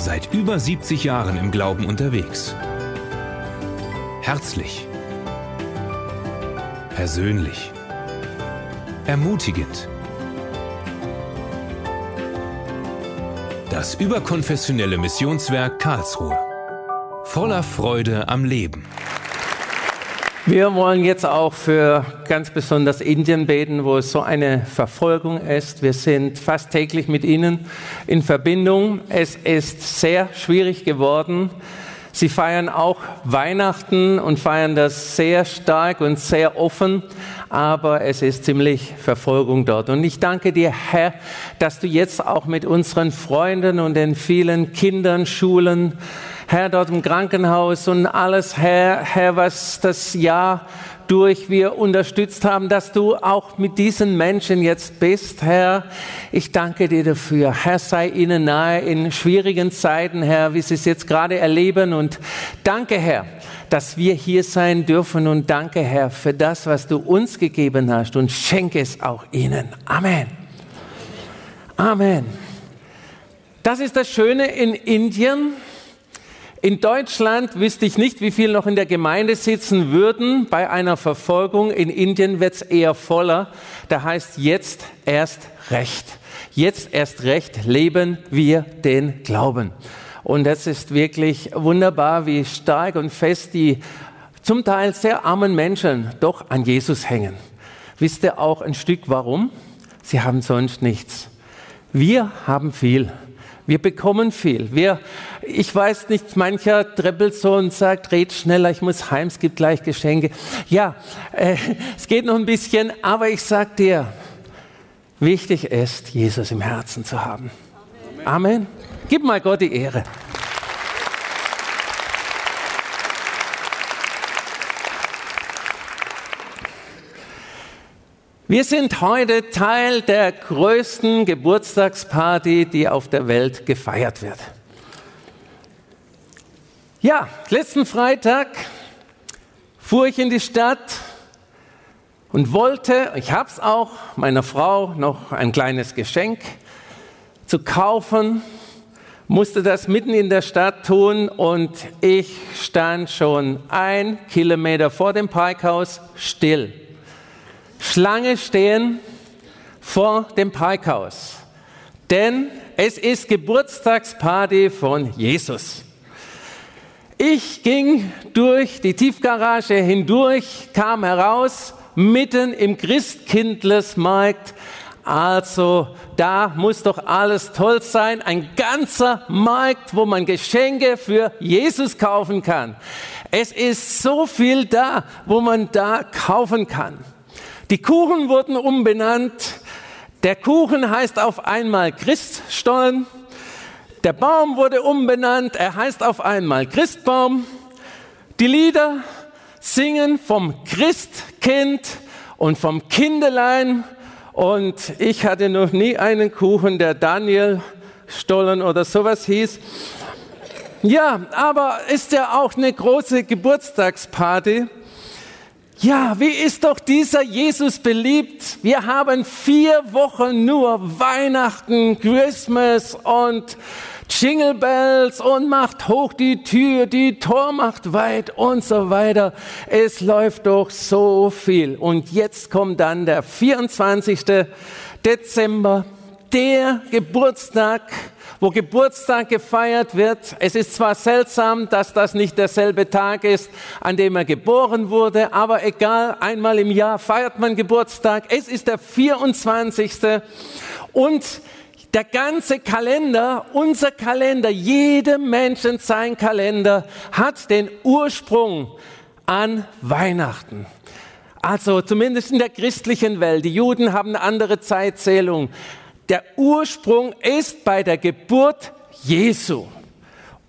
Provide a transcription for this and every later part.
Seit über 70 Jahren im Glauben unterwegs. Herzlich. Persönlich. Ermutigend. Das überkonfessionelle Missionswerk Karlsruhe. Voller Freude am Leben. Wir wollen jetzt auch für ganz besonders Indien beten, wo es so eine Verfolgung ist. Wir sind fast täglich mit ihnen in Verbindung. Es ist sehr schwierig geworden. Sie feiern auch Weihnachten und feiern das sehr stark und sehr offen, aber es ist ziemlich Verfolgung dort. Und ich danke dir, Herr, dass du jetzt auch mit unseren Freunden und den vielen Kindern, Schulen, Herr, dort im Krankenhaus und alles, Herr, Herr, was das Jahr durch wir unterstützt haben, dass du auch mit diesen Menschen jetzt bist, Herr. Ich danke dir dafür. Herr, sei ihnen nahe in schwierigen Zeiten, Herr, wie sie es jetzt gerade erleben. Und danke, Herr, dass wir hier sein dürfen. Und danke, Herr, für das, was du uns gegeben hast. Und schenke es auch ihnen. Amen. Amen. Das ist das Schöne in Indien. In Deutschland wüsste ich nicht, wie viele noch in der Gemeinde sitzen würden bei einer Verfolgung. In Indien wird es eher voller. Da heißt jetzt erst recht. Jetzt erst recht leben wir den Glauben. Und das ist wirklich wunderbar, wie stark und fest die zum Teil sehr armen Menschen doch an Jesus hängen. Wisst ihr auch ein Stück warum? Sie haben sonst nichts. Wir haben viel. Wir bekommen viel. Wir, ich weiß nicht, mancher treppelt so und sagt, red schneller, ich muss heim, es gibt gleich Geschenke. Ja, äh, es geht noch ein bisschen, aber ich sag dir, wichtig ist, Jesus im Herzen zu haben. Amen. Amen. Gib mal Gott die Ehre. Wir sind heute Teil der größten Geburtstagsparty, die auf der Welt gefeiert wird. Ja, letzten Freitag fuhr ich in die Stadt und wollte, ich habe es auch, meiner Frau noch ein kleines Geschenk zu kaufen, musste das mitten in der Stadt tun und ich stand schon ein Kilometer vor dem Parkhaus still Schlange stehen vor dem Parkhaus. Denn es ist Geburtstagsparty von Jesus. Ich ging durch die Tiefgarage hindurch, kam heraus, mitten im Christkindlesmarkt. Also da muss doch alles toll sein. Ein ganzer Markt, wo man Geschenke für Jesus kaufen kann. Es ist so viel da, wo man da kaufen kann. Die Kuchen wurden umbenannt. Der Kuchen heißt auf einmal Christstollen. Der Baum wurde umbenannt. Er heißt auf einmal Christbaum. Die Lieder singen vom Christkind und vom Kindelein. Und ich hatte noch nie einen Kuchen, der Daniel Stollen oder sowas hieß. Ja, aber ist ja auch eine große Geburtstagsparty. Ja, wie ist doch dieser Jesus beliebt? Wir haben vier Wochen nur Weihnachten, Christmas und Jingle Bells und macht hoch die Tür, die Tor macht weit und so weiter. Es läuft doch so viel. Und jetzt kommt dann der 24. Dezember, der Geburtstag wo Geburtstag gefeiert wird. Es ist zwar seltsam, dass das nicht derselbe Tag ist, an dem er geboren wurde, aber egal, einmal im Jahr feiert man Geburtstag. Es ist der 24. Und der ganze Kalender, unser Kalender, jedem Menschen sein Kalender hat den Ursprung an Weihnachten. Also zumindest in der christlichen Welt. Die Juden haben eine andere Zeitzählung. Der Ursprung ist bei der Geburt Jesu.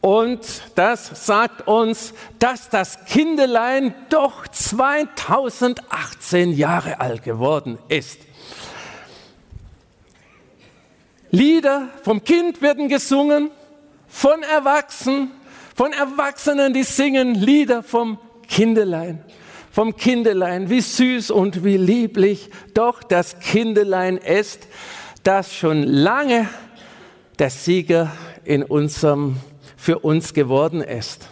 Und das sagt uns, dass das Kindelein doch 2018 Jahre alt geworden ist. Lieder vom Kind werden gesungen, von Erwachsenen, von Erwachsenen, die singen Lieder vom Kindelein. Vom Kindelein, wie süß und wie lieblich doch das Kindelein ist das schon lange der Sieger in unserem, für uns geworden ist.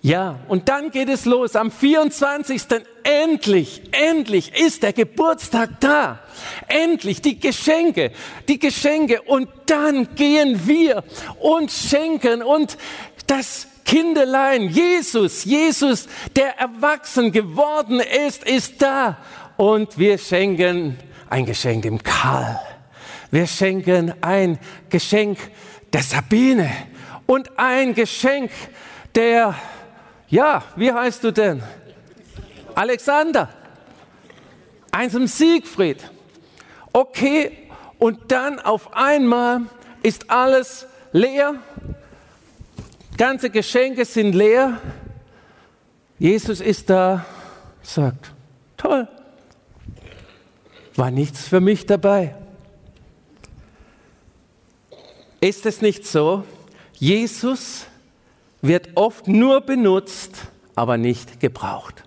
Ja, und dann geht es los. Am 24. endlich, endlich ist der Geburtstag da. Endlich die Geschenke, die Geschenke. Und dann gehen wir und schenken und das Kinderlein, Jesus, Jesus, der erwachsen geworden ist, ist da. Und wir schenken ein Geschenk dem Karl. Wir schenken ein Geschenk der Sabine und ein Geschenk der ja, wie heißt du denn? Alexander. Eins im Siegfried. Okay, und dann auf einmal ist alles leer. Ganze Geschenke sind leer. Jesus ist da, sagt, toll, war nichts für mich dabei. Ist es nicht so? Jesus wird oft nur benutzt, aber nicht gebraucht.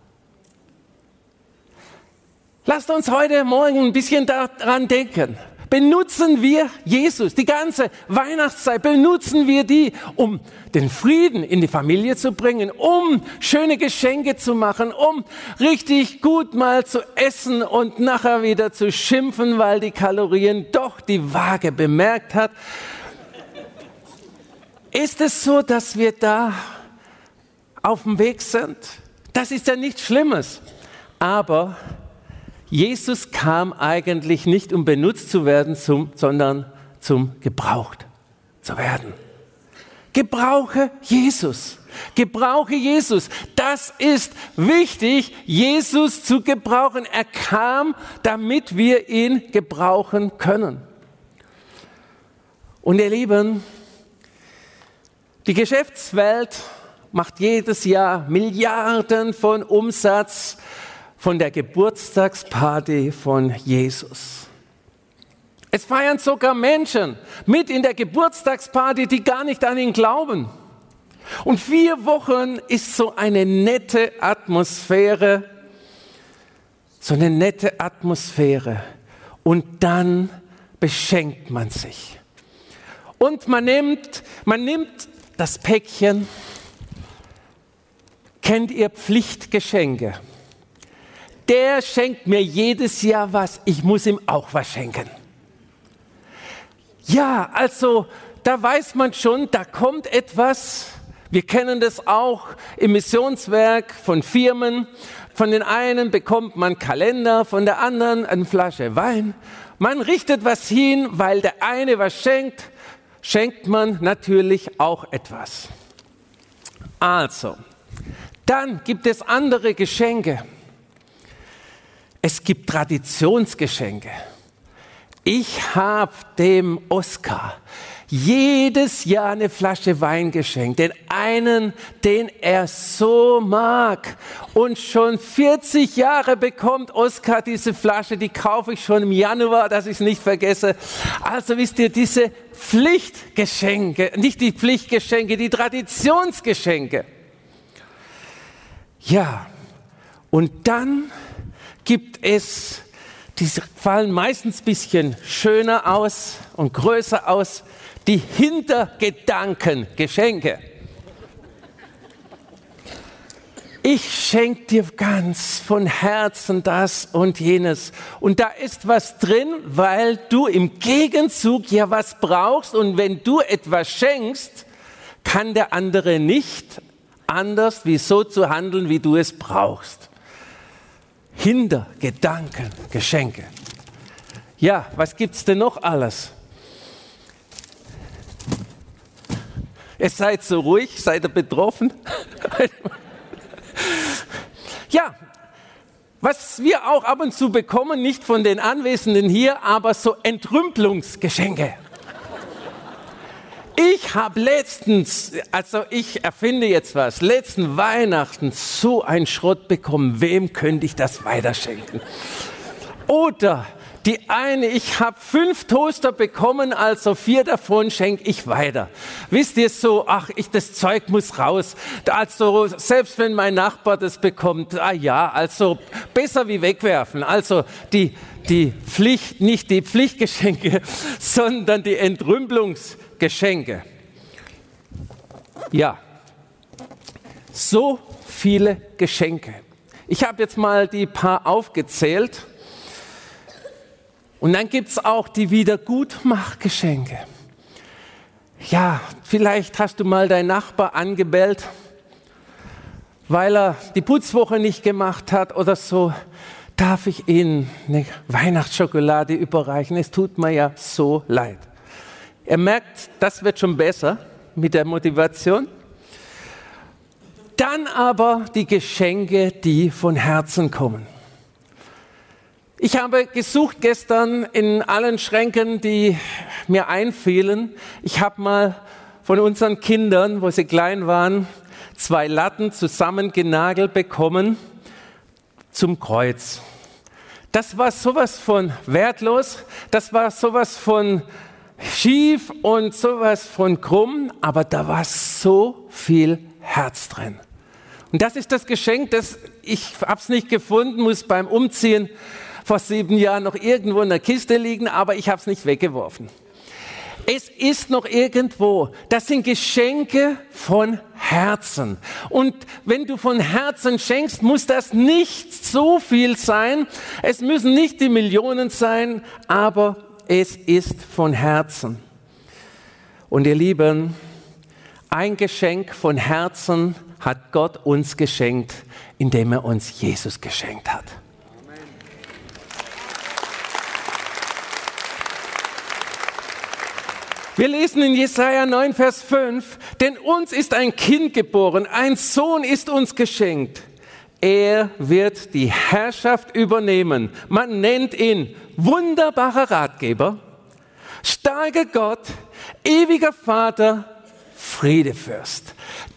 Lasst uns heute Morgen ein bisschen daran denken. Benutzen wir Jesus, die ganze Weihnachtszeit, benutzen wir die, um den Frieden in die Familie zu bringen, um schöne Geschenke zu machen, um richtig gut mal zu essen und nachher wieder zu schimpfen, weil die Kalorien doch die Waage bemerkt hat ist es so, dass wir da auf dem Weg sind? Das ist ja nichts Schlimmes. Aber Jesus kam eigentlich nicht, um benutzt zu werden, zum, sondern zum gebraucht zu werden. Gebrauche Jesus. Gebrauche Jesus. Das ist wichtig, Jesus zu gebrauchen. Er kam, damit wir ihn gebrauchen können. Und ihr Lieben, die Geschäftswelt macht jedes Jahr Milliarden von Umsatz von der Geburtstagsparty von Jesus. Es feiern sogar Menschen mit in der Geburtstagsparty, die gar nicht an ihn glauben. Und vier Wochen ist so eine nette Atmosphäre, so eine nette Atmosphäre. Und dann beschenkt man sich. Und man nimmt, man nimmt das Päckchen. Kennt ihr Pflichtgeschenke? Der schenkt mir jedes Jahr was, ich muss ihm auch was schenken. Ja, also da weiß man schon, da kommt etwas. Wir kennen das auch im Missionswerk von Firmen. Von den einen bekommt man Kalender, von der anderen eine Flasche Wein. Man richtet was hin, weil der eine was schenkt schenkt man natürlich auch etwas. Also, dann gibt es andere Geschenke. Es gibt Traditionsgeschenke. Ich habe dem Oscar jedes Jahr eine Flasche Wein geschenkt, den einen, den er so mag. Und schon 40 Jahre bekommt Oskar diese Flasche, die kaufe ich schon im Januar, dass ich es nicht vergesse. Also wisst ihr, diese Pflichtgeschenke, nicht die Pflichtgeschenke, die Traditionsgeschenke. Ja, und dann gibt es, die fallen meistens ein bisschen schöner aus und größer aus, die Hintergedankengeschenke. Ich schenke dir ganz von Herzen das und jenes. Und da ist was drin, weil du im Gegenzug ja was brauchst. Und wenn du etwas schenkst, kann der andere nicht anders, wie so zu handeln, wie du es brauchst. Hintergedanken, Geschenke. Ja, was gibt's denn noch alles? Ihr seid so ruhig, seid ihr betroffen? ja, was wir auch ab und zu bekommen, nicht von den Anwesenden hier, aber so Entrümpelungsgeschenke. Ich habe letztens, also ich erfinde jetzt was, letzten Weihnachten so ein Schrott bekommen. Wem könnte ich das weiterschenken? Oder die eine, ich habe fünf Toaster bekommen, also vier davon schenke ich weiter. Wisst ihr so, ach, ich, das Zeug muss raus. Also selbst wenn mein Nachbar das bekommt, ah ja, also besser wie wegwerfen. Also die, die Pflicht, nicht die Pflichtgeschenke, sondern die Entrümpelungsgeschenke. Geschenke. Ja, so viele Geschenke. Ich habe jetzt mal die paar aufgezählt. Und dann gibt es auch die Wiedergutmachgeschenke. Ja, vielleicht hast du mal deinen Nachbar angebellt, weil er die Putzwoche nicht gemacht hat oder so. Darf ich Ihnen eine Weihnachtsschokolade überreichen? Es tut mir ja so leid. Er merkt, das wird schon besser mit der Motivation. Dann aber die Geschenke, die von Herzen kommen. Ich habe gesucht gestern in allen Schränken, die mir einfielen. Ich habe mal von unseren Kindern, wo sie klein waren, zwei Latten zusammengenagelt bekommen zum Kreuz. Das war sowas von wertlos, das war sowas von schief und sowas von krumm, aber da war so viel Herz drin. Und das ist das Geschenk, das ich hab's nicht gefunden, muss beim Umziehen vor sieben Jahren noch irgendwo in der Kiste liegen, aber ich habe es nicht weggeworfen. Es ist noch irgendwo. Das sind Geschenke von Herzen. Und wenn du von Herzen schenkst, muss das nicht so viel sein. Es müssen nicht die Millionen sein, aber es ist von Herzen. Und ihr Lieben, ein Geschenk von Herzen hat Gott uns geschenkt, indem er uns Jesus geschenkt hat. Wir lesen in Jesaja 9, Vers 5, denn uns ist ein Kind geboren, ein Sohn ist uns geschenkt. Er wird die Herrschaft übernehmen. Man nennt ihn wunderbarer Ratgeber, starker Gott, ewiger Vater, Friedefürst.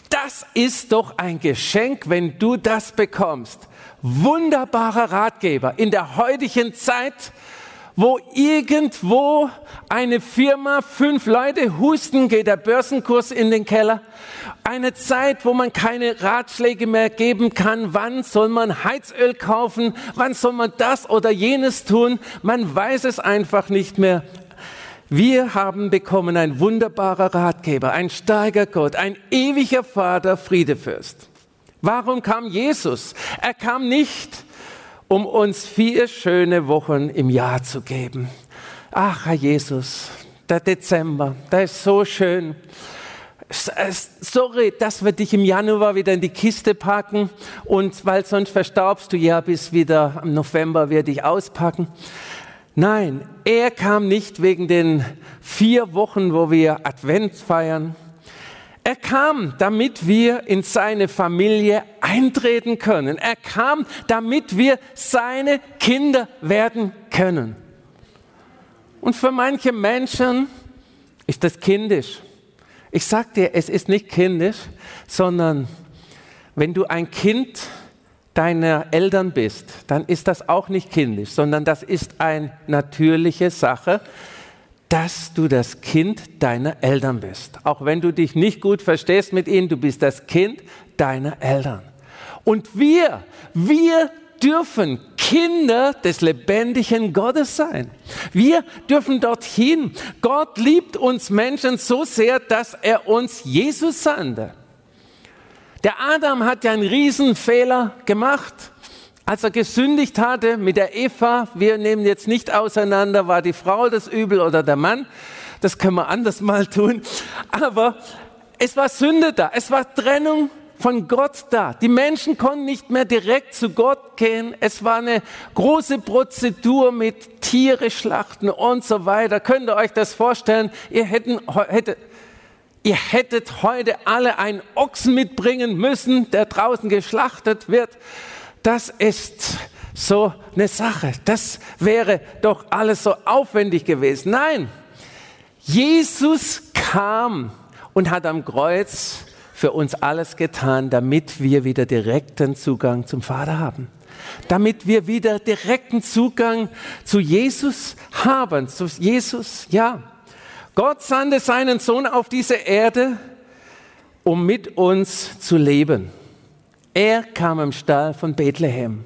Das ist doch ein Geschenk, wenn du das bekommst. Wunderbarer Ratgeber in der heutigen Zeit, wo irgendwo eine Firma, fünf Leute husten, geht der Börsenkurs in den Keller. Eine Zeit, wo man keine Ratschläge mehr geben kann. Wann soll man Heizöl kaufen? Wann soll man das oder jenes tun? Man weiß es einfach nicht mehr. Wir haben bekommen ein wunderbarer Ratgeber, ein starker Gott, ein ewiger Vater, Friedefürst. Warum kam Jesus? Er kam nicht, um uns vier schöne Wochen im Jahr zu geben. Ach, Herr Jesus, der Dezember, der ist so schön. Sorry, dass wir dich im Januar wieder in die Kiste packen und weil sonst verstaubst du ja bis wieder im November wir dich auspacken. Nein, er kam nicht wegen den vier Wochen, wo wir Advent feiern. Er kam, damit wir in seine Familie eintreten können. Er kam, damit wir seine Kinder werden können. Und für manche Menschen ist das kindisch. Ich sag dir, es ist nicht kindisch, sondern wenn du ein Kind deiner Eltern bist, dann ist das auch nicht kindisch, sondern das ist eine natürliche Sache, dass du das Kind deiner Eltern bist. Auch wenn du dich nicht gut verstehst mit ihnen, du bist das Kind deiner Eltern. Und wir, wir dürfen Kinder des lebendigen Gottes sein. Wir dürfen dorthin. Gott liebt uns Menschen so sehr, dass er uns Jesus sandte. Der Adam hat ja einen Riesenfehler gemacht, als er gesündigt hatte mit der Eva. Wir nehmen jetzt nicht auseinander, war die Frau das Übel oder der Mann. Das können wir anders mal tun. Aber es war Sünde da. Es war Trennung von Gott da. Die Menschen konnten nicht mehr direkt zu Gott gehen. Es war eine große Prozedur mit Tiere schlachten und so weiter. Könnt ihr euch das vorstellen? Ihr hätten, hättet, ihr hättet heute alle einen Ochsen mitbringen müssen, der draußen geschlachtet wird. Das ist so eine Sache. Das wäre doch alles so aufwendig gewesen. Nein, Jesus kam und hat am Kreuz für uns alles getan, damit wir wieder direkten Zugang zum Vater haben. Damit wir wieder direkten Zugang zu Jesus haben. Zu Jesus, ja. Gott sandte seinen Sohn auf diese Erde, um mit uns zu leben. Er kam im Stall von Bethlehem.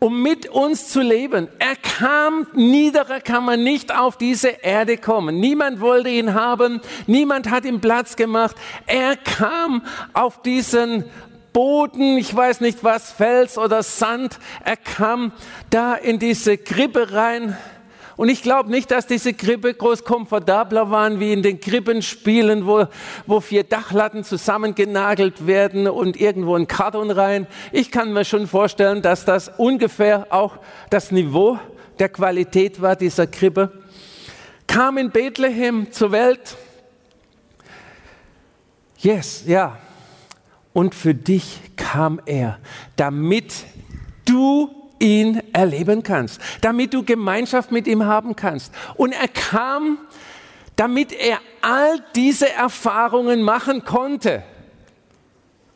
um mit uns zu leben. Er kam, niederer kann man nicht auf diese Erde kommen. Niemand wollte ihn haben, niemand hat ihm Platz gemacht. Er kam auf diesen Boden, ich weiß nicht was, Fels oder Sand. Er kam da in diese Krippe rein. Und ich glaube nicht, dass diese Krippe groß komfortabler waren wie in den Krippenspielen, wo, wo vier Dachlatten zusammengenagelt werden und irgendwo ein Karton rein. Ich kann mir schon vorstellen, dass das ungefähr auch das Niveau der Qualität war dieser Krippe. Kam in Bethlehem zur Welt. Yes, ja. Und für dich kam er, damit du ihn erleben kannst, damit du Gemeinschaft mit ihm haben kannst. Und er kam, damit er all diese Erfahrungen machen konnte.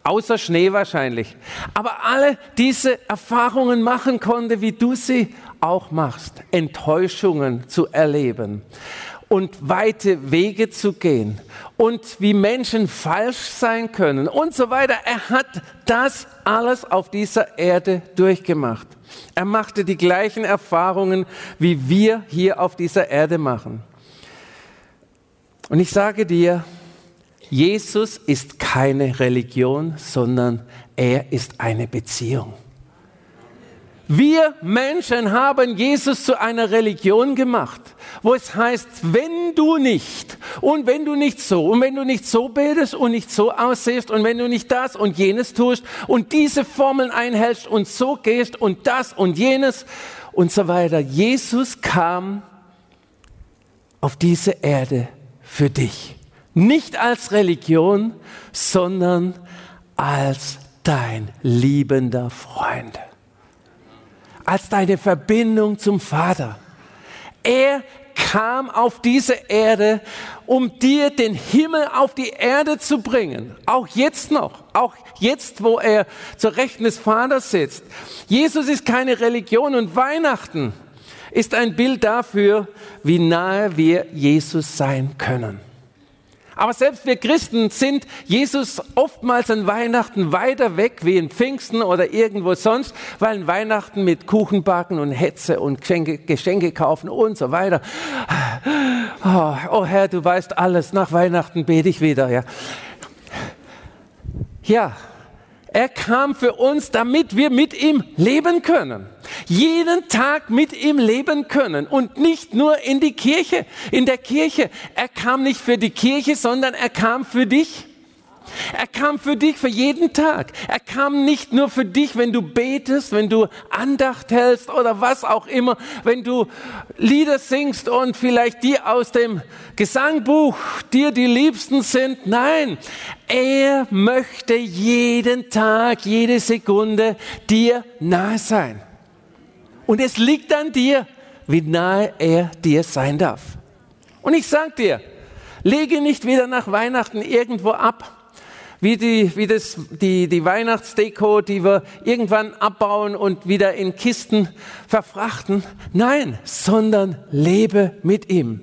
Außer Schnee wahrscheinlich. Aber alle diese Erfahrungen machen konnte, wie du sie auch machst. Enttäuschungen zu erleben und weite Wege zu gehen und wie Menschen falsch sein können und so weiter. Er hat das alles auf dieser Erde durchgemacht. Er machte die gleichen Erfahrungen, wie wir hier auf dieser Erde machen. Und ich sage dir, Jesus ist keine Religion, sondern er ist eine Beziehung. Wir Menschen haben Jesus zu einer Religion gemacht, wo es heißt, wenn du nicht und wenn du nicht so und wenn du nicht so betest und nicht so aussiehst und wenn du nicht das und jenes tust und diese Formeln einhältst und so gehst und das und jenes und so weiter. Jesus kam auf diese Erde für dich. Nicht als Religion, sondern als dein liebender Freund als deine Verbindung zum Vater. Er kam auf diese Erde, um dir den Himmel auf die Erde zu bringen. Auch jetzt noch, auch jetzt, wo er zur Rechten des Vaters sitzt. Jesus ist keine Religion und Weihnachten ist ein Bild dafür, wie nahe wir Jesus sein können. Aber selbst wir Christen sind Jesus oftmals an Weihnachten weiter weg wie in Pfingsten oder irgendwo sonst, weil in Weihnachten mit Kuchen backen und Hetze und Geschenke, Geschenke kaufen und so weiter. Oh, oh, Herr, du weißt alles. Nach Weihnachten bete ich wieder. Ja, ja er kam für uns, damit wir mit ihm leben können. Jeden Tag mit ihm leben können und nicht nur in die Kirche, in der Kirche. Er kam nicht für die Kirche, sondern er kam für dich. Er kam für dich für jeden Tag. Er kam nicht nur für dich, wenn du betest, wenn du Andacht hältst oder was auch immer, wenn du Lieder singst und vielleicht die aus dem Gesangbuch dir die Liebsten sind. Nein, er möchte jeden Tag, jede Sekunde dir nahe sein. Und es liegt an dir, wie nahe er dir sein darf. Und ich sag dir, lege nicht wieder nach Weihnachten irgendwo ab wie, die, wie das, die, die Weihnachtsdeko, die wir irgendwann abbauen und wieder in Kisten verfrachten. Nein, sondern lebe mit ihm.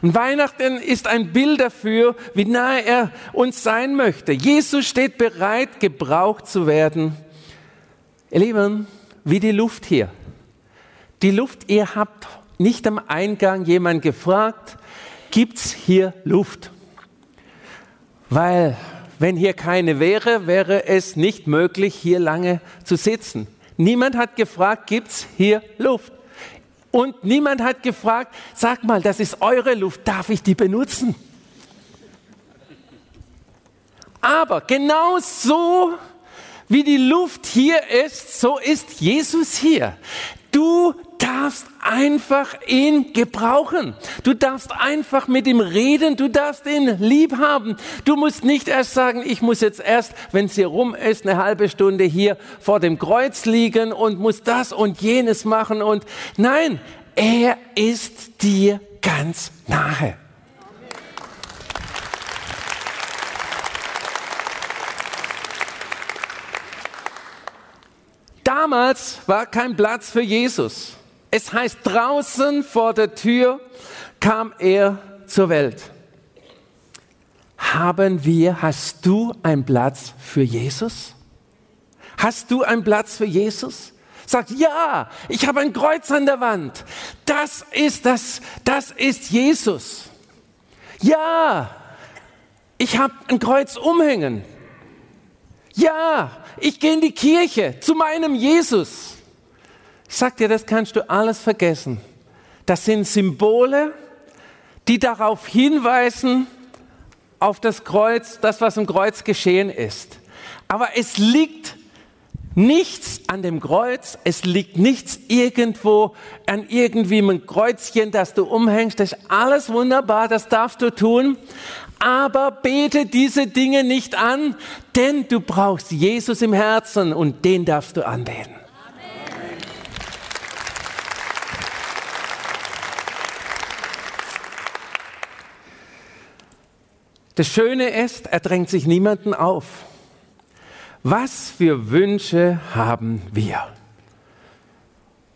Und Weihnachten ist ein Bild dafür, wie nahe er uns sein möchte. Jesus steht bereit, gebraucht zu werden. Ihr Lieben, wie die Luft hier. Die Luft, ihr habt nicht am Eingang jemand gefragt, gibt's hier Luft? Weil wenn hier keine wäre, wäre es nicht möglich, hier lange zu sitzen. Niemand hat gefragt, gibt's hier Luft? Und niemand hat gefragt, sag mal, das ist eure Luft, darf ich die benutzen? Aber genau so wie die Luft hier ist, so ist Jesus hier. Du darfst einfach ihn gebrauchen. Du darfst einfach mit ihm reden. Du darfst ihn lieb haben. Du musst nicht erst sagen, ich muss jetzt erst, wenn es hier rum ist, eine halbe Stunde hier vor dem Kreuz liegen und muss das und jenes machen. Und nein, er ist dir ganz nahe. Damals war kein Platz für Jesus. Es heißt, draußen vor der Tür kam er zur Welt. Haben wir, hast du einen Platz für Jesus? Hast du einen Platz für Jesus? Sagt, ja, ich habe ein Kreuz an der Wand. Das ist das, das ist Jesus. Ja, ich habe ein Kreuz umhängen. Ja, ich gehe in die Kirche zu meinem Jesus. Ich sag dir, das kannst du alles vergessen. Das sind Symbole, die darauf hinweisen, auf das Kreuz, das, was im Kreuz geschehen ist. Aber es liegt nichts an dem Kreuz, es liegt nichts irgendwo an irgendwie einem Kreuzchen, das du umhängst. Das ist alles wunderbar, das darfst du tun. Aber bete diese Dinge nicht an, denn du brauchst Jesus im Herzen und den darfst du anbeten. Das Schöne ist, er drängt sich niemanden auf. Was für Wünsche haben wir?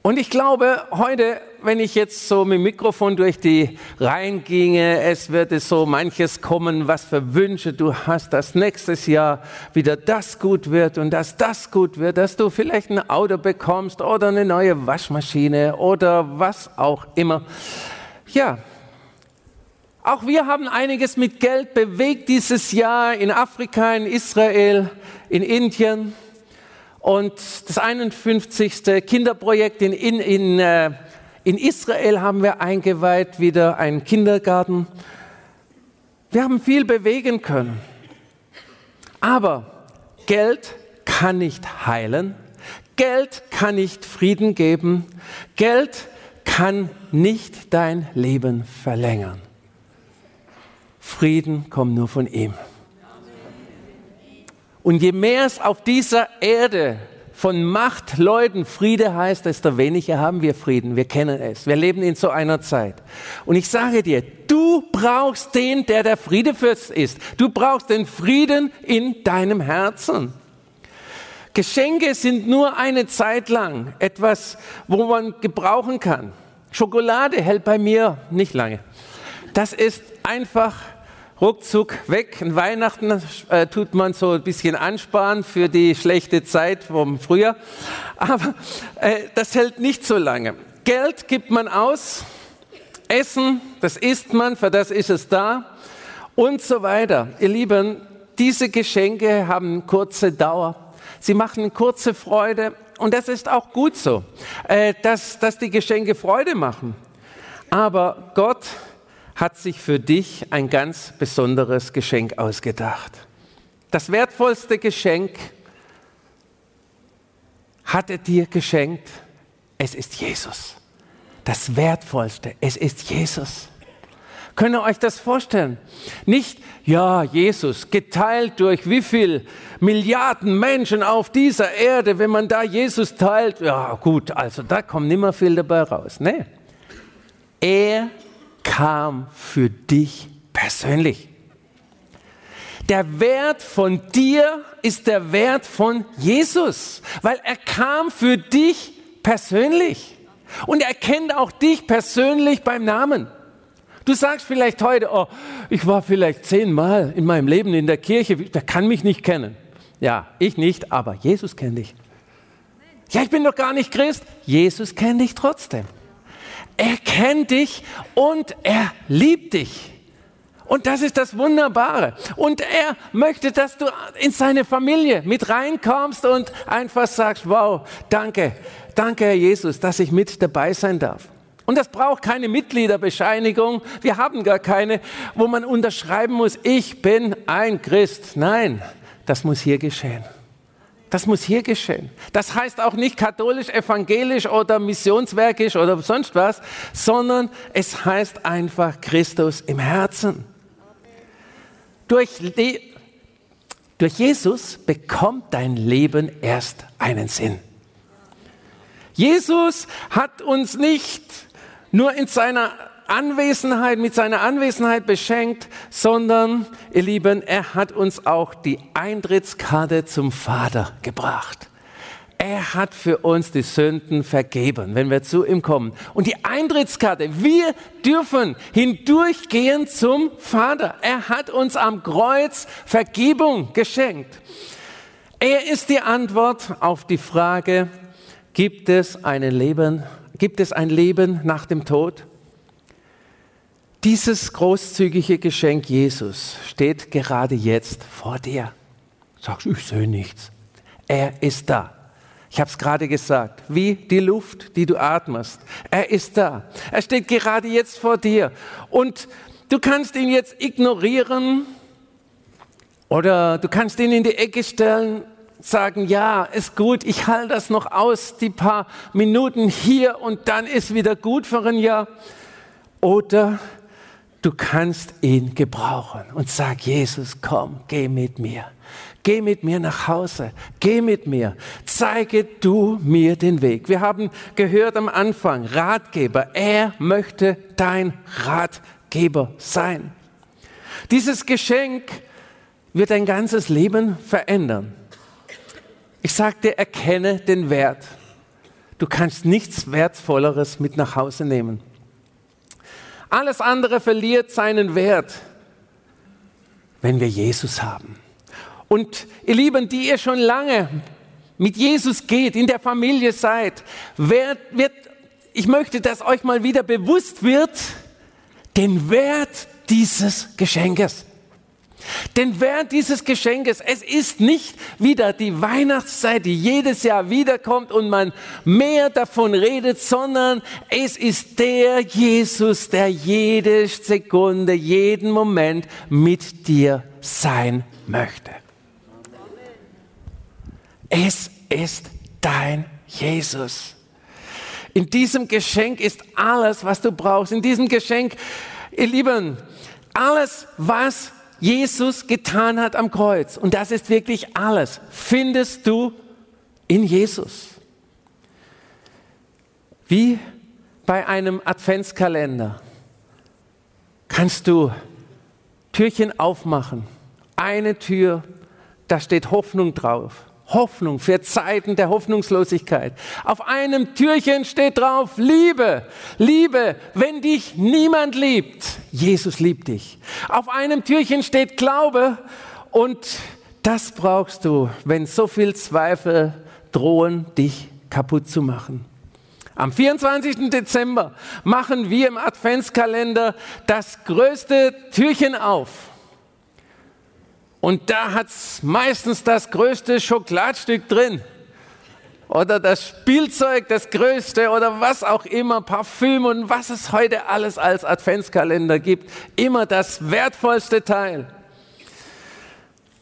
Und ich glaube, heute, wenn ich jetzt so mit dem Mikrofon durch die Reihen ginge, es würde so manches kommen, was für Wünsche du hast, dass nächstes Jahr wieder das gut wird und dass das gut wird, dass du vielleicht ein Auto bekommst oder eine neue Waschmaschine oder was auch immer. Ja, auch wir haben einiges mit Geld bewegt dieses Jahr in Afrika, in Israel, in Indien. Und das 51. Kinderprojekt in, in, in, äh, in Israel haben wir eingeweiht, wieder einen Kindergarten. Wir haben viel bewegen können. Aber Geld kann nicht heilen. Geld kann nicht Frieden geben. Geld kann nicht dein Leben verlängern. Frieden kommt nur von ihm. Und je mehr es auf dieser Erde von Machtleuten Friede heißt, desto weniger haben wir Frieden. Wir kennen es. Wir leben in so einer Zeit. Und ich sage dir, du brauchst den, der der Friedefürst ist. Du brauchst den Frieden in deinem Herzen. Geschenke sind nur eine Zeit lang etwas, wo man gebrauchen kann. Schokolade hält bei mir nicht lange. Das ist einfach ruckzuck weg. An Weihnachten äh, tut man so ein bisschen ansparen für die schlechte Zeit vom Frühjahr. Aber äh, das hält nicht so lange. Geld gibt man aus, Essen, das isst man, für das ist es da und so weiter. Ihr Lieben, diese Geschenke haben kurze Dauer. Sie machen kurze Freude und das ist auch gut so, äh, dass, dass die Geschenke Freude machen. Aber Gott hat sich für dich ein ganz besonderes Geschenk ausgedacht. Das wertvollste Geschenk hat er dir geschenkt. Es ist Jesus. Das wertvollste, es ist Jesus. Könnt ihr euch das vorstellen? Nicht, ja, Jesus, geteilt durch wie viel Milliarden Menschen auf dieser Erde, wenn man da Jesus teilt, ja gut, also da kommt nimmer viel dabei raus. Nee. Er kam für dich persönlich. Der Wert von dir ist der Wert von Jesus, weil er kam für dich persönlich. Und er kennt auch dich persönlich beim Namen. Du sagst vielleicht heute, oh, ich war vielleicht zehnmal in meinem Leben in der Kirche, der kann mich nicht kennen. Ja, ich nicht, aber Jesus kennt dich. Ja, ich bin doch gar nicht Christ. Jesus kennt dich trotzdem. Er kennt dich und er liebt dich. Und das ist das Wunderbare. Und er möchte, dass du in seine Familie mit reinkommst und einfach sagst, wow, danke, danke Herr Jesus, dass ich mit dabei sein darf. Und das braucht keine Mitgliederbescheinigung. Wir haben gar keine, wo man unterschreiben muss, ich bin ein Christ. Nein, das muss hier geschehen. Das muss hier geschehen. Das heißt auch nicht katholisch, evangelisch oder missionswerkisch oder sonst was, sondern es heißt einfach Christus im Herzen. Durch, die, durch Jesus bekommt dein Leben erst einen Sinn. Jesus hat uns nicht nur in seiner Anwesenheit, mit seiner Anwesenheit beschenkt, sondern, ihr Lieben, er hat uns auch die Eintrittskarte zum Vater gebracht. Er hat für uns die Sünden vergeben, wenn wir zu ihm kommen. Und die Eintrittskarte, wir dürfen hindurchgehen zum Vater. Er hat uns am Kreuz Vergebung geschenkt. Er ist die Antwort auf die Frage, Gibt es, Leben, gibt es ein Leben nach dem Tod? Dieses großzügige Geschenk Jesus steht gerade jetzt vor dir. Sagst, ich sehe nichts. Er ist da. Ich habe es gerade gesagt, wie die Luft, die du atmest. Er ist da. Er steht gerade jetzt vor dir. Und du kannst ihn jetzt ignorieren oder du kannst ihn in die Ecke stellen, sagen, ja, ist gut, ich halte das noch aus, die paar Minuten hier und dann ist wieder gut für ein Jahr. Oder du kannst ihn gebrauchen und sag, Jesus, komm, geh mit mir. Geh mit mir nach Hause. Geh mit mir. Zeige du mir den Weg. Wir haben gehört am Anfang, Ratgeber. Er möchte dein Ratgeber sein. Dieses Geschenk wird dein ganzes Leben verändern. Ich sagte, erkenne den Wert. Du kannst nichts Wertvolleres mit nach Hause nehmen. Alles andere verliert seinen Wert, wenn wir Jesus haben. Und ihr Lieben, die ihr schon lange mit Jesus geht, in der Familie seid, wird, wird, ich möchte, dass euch mal wieder bewusst wird, den Wert dieses Geschenkes. Den Wert dieses Geschenkes, es ist nicht wieder die Weihnachtszeit, die jedes Jahr wiederkommt und man mehr davon redet, sondern es ist der Jesus, der jede Sekunde, jeden Moment mit dir sein möchte. Es ist dein Jesus. In diesem Geschenk ist alles, was du brauchst. In diesem Geschenk, ihr Lieben, alles, was Jesus getan hat am Kreuz, und das ist wirklich alles, findest du in Jesus. Wie bei einem Adventskalender kannst du Türchen aufmachen. Eine Tür, da steht Hoffnung drauf. Hoffnung für Zeiten der Hoffnungslosigkeit. Auf einem Türchen steht drauf, Liebe, Liebe, wenn dich niemand liebt, Jesus liebt dich. Auf einem Türchen steht Glaube und das brauchst du, wenn so viel Zweifel drohen, dich kaputt zu machen. Am 24. Dezember machen wir im Adventskalender das größte Türchen auf. Und da hat es meistens das größte Schokoladstück drin. Oder das Spielzeug, das größte oder was auch immer, Parfüm und was es heute alles als Adventskalender gibt. Immer das wertvollste Teil.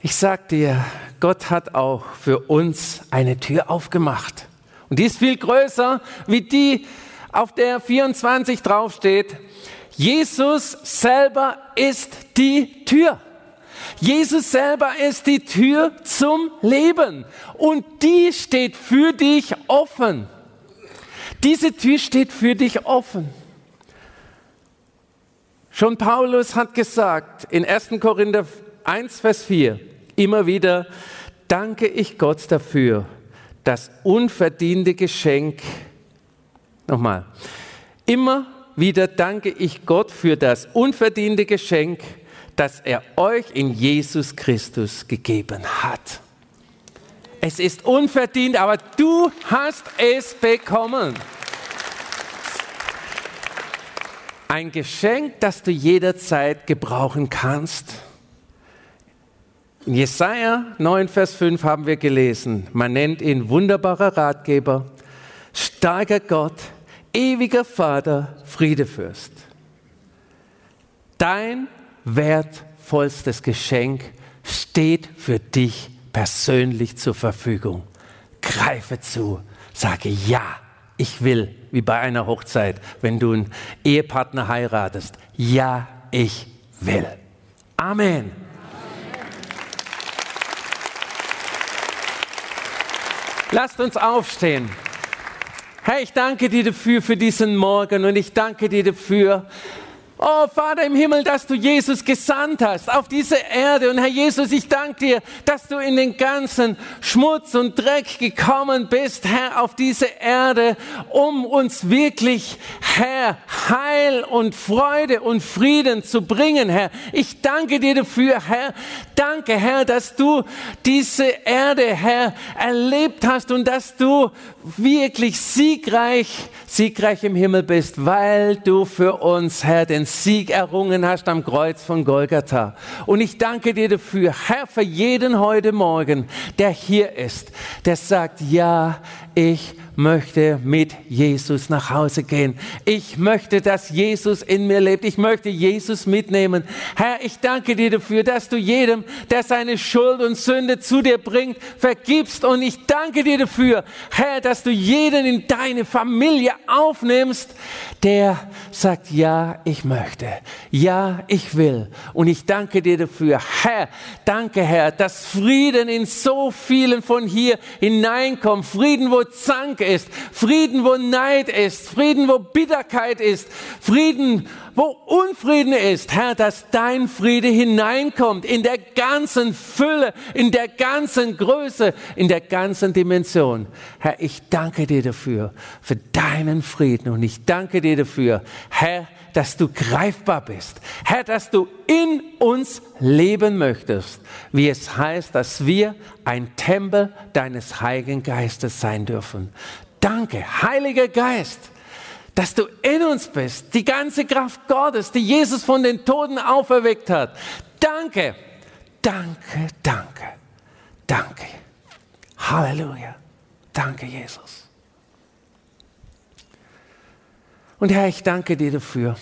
Ich sag dir, Gott hat auch für uns eine Tür aufgemacht. Und die ist viel größer wie die, auf der 24 draufsteht. Jesus selber ist die Tür. Jesus selber ist die Tür zum Leben und die steht für dich offen. Diese Tür steht für dich offen. Schon Paulus hat gesagt in 1. Korinther 1, Vers 4 immer wieder, danke ich Gott dafür, das unverdiente Geschenk, nochmal, immer wieder danke ich Gott für das unverdiente Geschenk, das er euch in Jesus Christus gegeben hat. Es ist unverdient, aber du hast es bekommen. Ein Geschenk, das du jederzeit gebrauchen kannst. In Jesaja 9, Vers 5 haben wir gelesen, man nennt ihn wunderbarer Ratgeber, starker Gott, ewiger Vater, Friedefürst. Dein wertvollstes Geschenk steht für dich persönlich zur Verfügung. Greife zu, sage ja, ich will, wie bei einer Hochzeit, wenn du einen Ehepartner heiratest. Ja, ich will. Amen. Lasst uns aufstehen. Herr, ich danke dir dafür für diesen Morgen und ich danke dir dafür, Oh Vater im Himmel, dass du Jesus gesandt hast auf diese Erde. Und Herr Jesus, ich danke dir, dass du in den ganzen Schmutz und Dreck gekommen bist, Herr, auf diese Erde, um uns wirklich, Herr, Heil und Freude und Frieden zu bringen, Herr. Ich danke dir dafür, Herr. Danke, Herr, dass du diese Erde, Herr, erlebt hast und dass du wirklich siegreich, siegreich im Himmel bist, weil du für uns, Herr, den Sieg errungen hast am Kreuz von Golgatha. Und ich danke dir dafür, Herr, für jeden heute Morgen, der hier ist, der sagt, ja, ich möchte mit Jesus nach Hause gehen. Ich möchte, dass Jesus in mir lebt. Ich möchte Jesus mitnehmen. Herr, ich danke dir dafür, dass du jedem, der seine Schuld und Sünde zu dir bringt, vergibst. Und ich danke dir dafür, Herr, dass du jeden in deine Familie aufnimmst, der sagt, ja, ich möchte. Ja, ich will. Und ich danke dir dafür. Herr, danke, Herr, dass Frieden in so vielen von hier hineinkommt. Frieden, wo Zank ist, Frieden, wo Neid ist, Frieden, wo Bitterkeit ist, Frieden, wo Unfrieden ist, Herr, dass dein Friede hineinkommt in der ganzen Fülle, in der ganzen Größe, in der ganzen Dimension. Herr, ich danke dir dafür, für deinen Frieden und ich danke dir dafür, Herr, dass du greifbar bist. Herr, dass du in uns leben möchtest, wie es heißt, dass wir ein Tempel deines Heiligen Geistes sein dürfen. Danke, Heiliger Geist, dass du in uns bist, die ganze Kraft Gottes, die Jesus von den Toten auferweckt hat. Danke, danke, danke, danke. Halleluja. Danke, Jesus. Und Herr, ich danke dir dafür,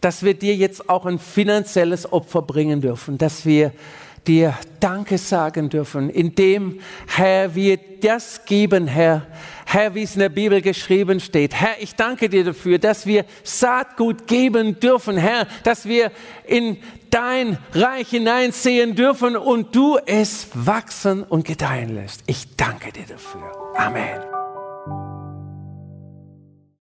dass wir dir jetzt auch ein finanzielles Opfer bringen dürfen, dass wir dir Danke sagen dürfen, indem, Herr, wir das geben, Herr, Herr, wie es in der Bibel geschrieben steht. Herr, ich danke dir dafür, dass wir Saatgut geben dürfen, Herr, dass wir in dein Reich hineinsehen dürfen und du es wachsen und gedeihen lässt. Ich danke dir dafür. Amen.